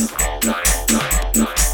何?